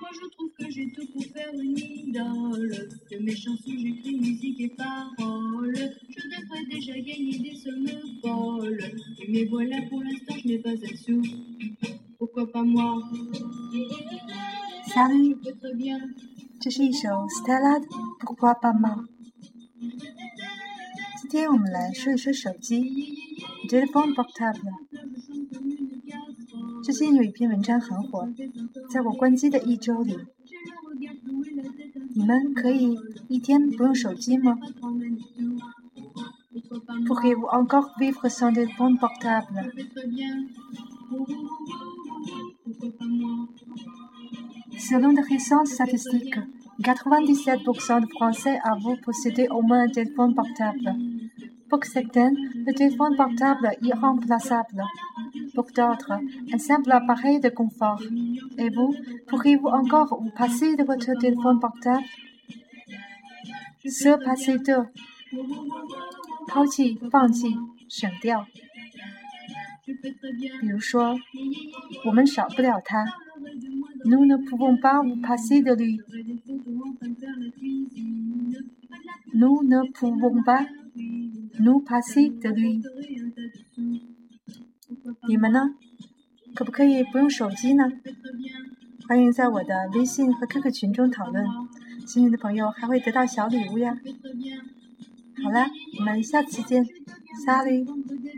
Moi je trouve que j'ai tout pour faire une idole. De mes chansons j'écris musique et paroles. Je devrais déjà gagner des sommes folles. Mais voilà pour l'instant je n'ai pas un sou. Pourquoi pas moi Salut， Je peux très bien. 这是一首 Stella 的《Pourquoi pas moi》。今天我们来说一说手机 （téléphone portable）。 最近有一篇文章很火，在我关机的一周里，你们可以一天不用手机吗 Pourriez-vous encore vivre sans téléphone portable Selon de récentes statistiques, 97% de Français avouent posséder au moins un téléphone portable. Pour certains, le téléphone portable est irremplaçable. Pour d'autres, un simple appareil de confort. Et vous, pourriez-vous encore vous passer de votre téléphone portable Se passer de 抛弃、放弃、省掉。比如说，我们少不了它。Nous ne pouvons pas vous passer de lui. Nous ne pouvons pas nous passer de lui. 你们呢？可不可以不用手机呢？欢迎在我的微信和 QQ 群中讨论，幸运的朋友还会得到小礼物呀。好啦，我们下次见拜拜。